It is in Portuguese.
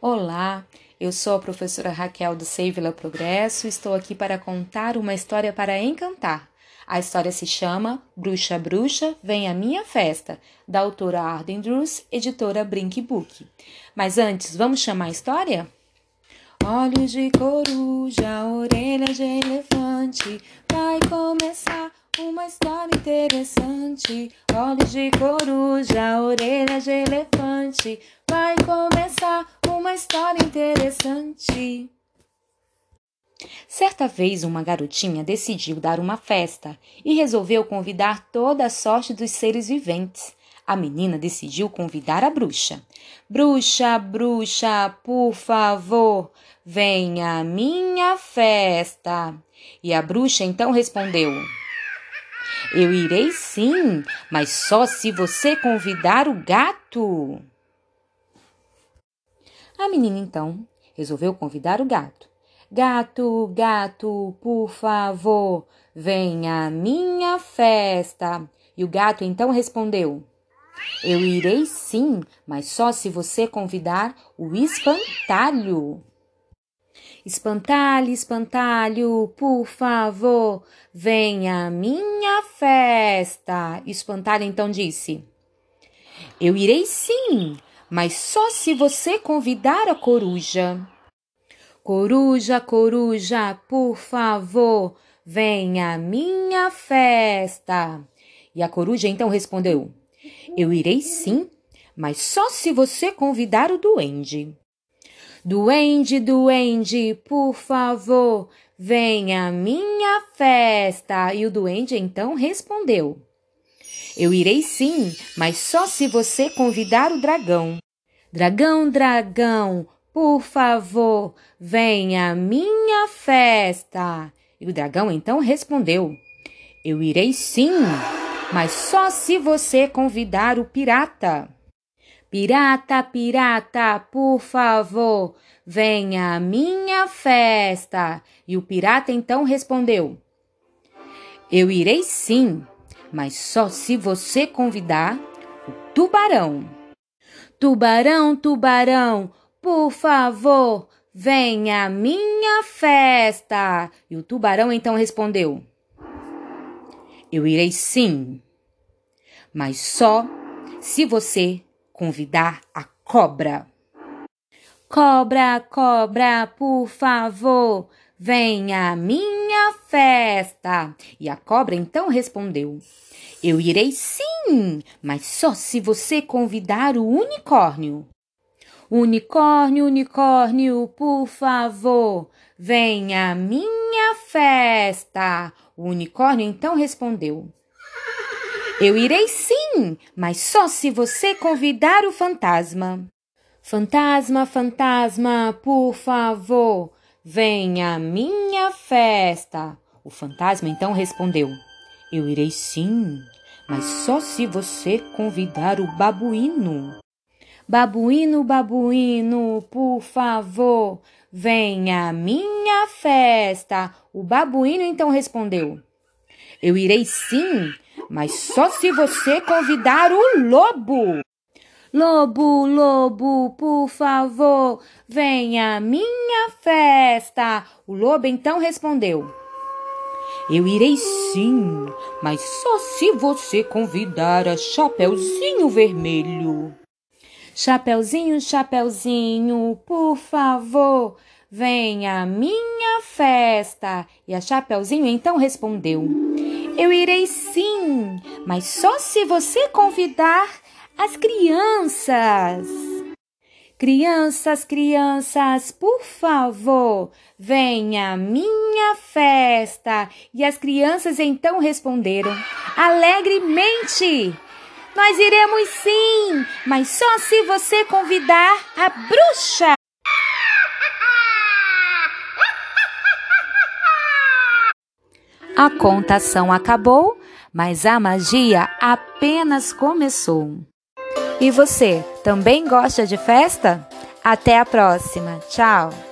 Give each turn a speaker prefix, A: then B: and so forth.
A: Olá, eu sou a professora Raquel do Sei Vila Progresso e estou aqui para contar uma história para encantar. A história se chama Bruxa Bruxa Vem a Minha Festa, da autora Arden Drews, editora Brink Book. Mas antes, vamos chamar a história? Olhos de coruja, orelhas de elefante, vai começar uma história interessante. Olhos de coruja, orelhas de elefante, vai começar uma história interessante. Certa vez, uma garotinha decidiu dar uma festa e resolveu convidar toda a sorte dos seres viventes. A menina decidiu convidar a bruxa. Bruxa, bruxa, por favor, venha à minha festa. E a bruxa então respondeu: Eu irei sim, mas só se você convidar o gato. A menina então resolveu convidar o gato. Gato, gato, por favor, venha à minha festa. E o gato então respondeu: Eu irei sim, mas só se você convidar o espantalho. Espantalho, espantalho, por favor, venha à minha festa. Espantalho então disse: Eu irei sim, mas só se você convidar a coruja. Coruja, coruja, por favor, venha à minha festa. E a coruja então respondeu: Eu irei sim, mas só se você convidar o duende. Duende, duende, por favor, venha à minha festa. E o duende então respondeu: Eu irei sim, mas só se você convidar o dragão. Dragão, dragão, por favor, venha à minha festa. E o dragão então respondeu: Eu irei sim, mas só se você convidar o pirata. Pirata, pirata, por favor, venha à minha festa. E o pirata então respondeu: Eu irei sim, mas só se você convidar o tubarão. Tubarão, tubarão, por favor, venha à minha festa. E o tubarão então respondeu: Eu irei sim, mas só se você convidar a cobra. Cobra, cobra, por favor, venha à minha festa. E a cobra então respondeu: Eu irei sim, mas só se você convidar o unicórnio. Unicórnio, unicórnio, por favor, venha à minha festa. O unicórnio então respondeu: Eu irei sim, mas só se você convidar o fantasma. Fantasma, fantasma, por favor, venha à minha festa. O fantasma então respondeu: Eu irei sim, mas só se você convidar o babuíno. Babuíno, babuíno, por favor, venha à minha festa. O babuíno então respondeu: Eu irei sim, mas só se você convidar o lobo. Lobo, lobo, por favor, venha à minha festa. O lobo então respondeu: Eu irei sim, mas só se você convidar a Chapeuzinho Vermelho. Chapeuzinho, Chapeuzinho, por favor, venha à minha festa. E a Chapeuzinho então respondeu: Eu irei sim, mas só se você convidar as crianças. Crianças, crianças, por favor, venha à minha festa. E as crianças então responderam alegremente: nós iremos sim, mas só se você convidar a bruxa. A contação acabou, mas a magia apenas começou. E você, também gosta de festa? Até a próxima. Tchau!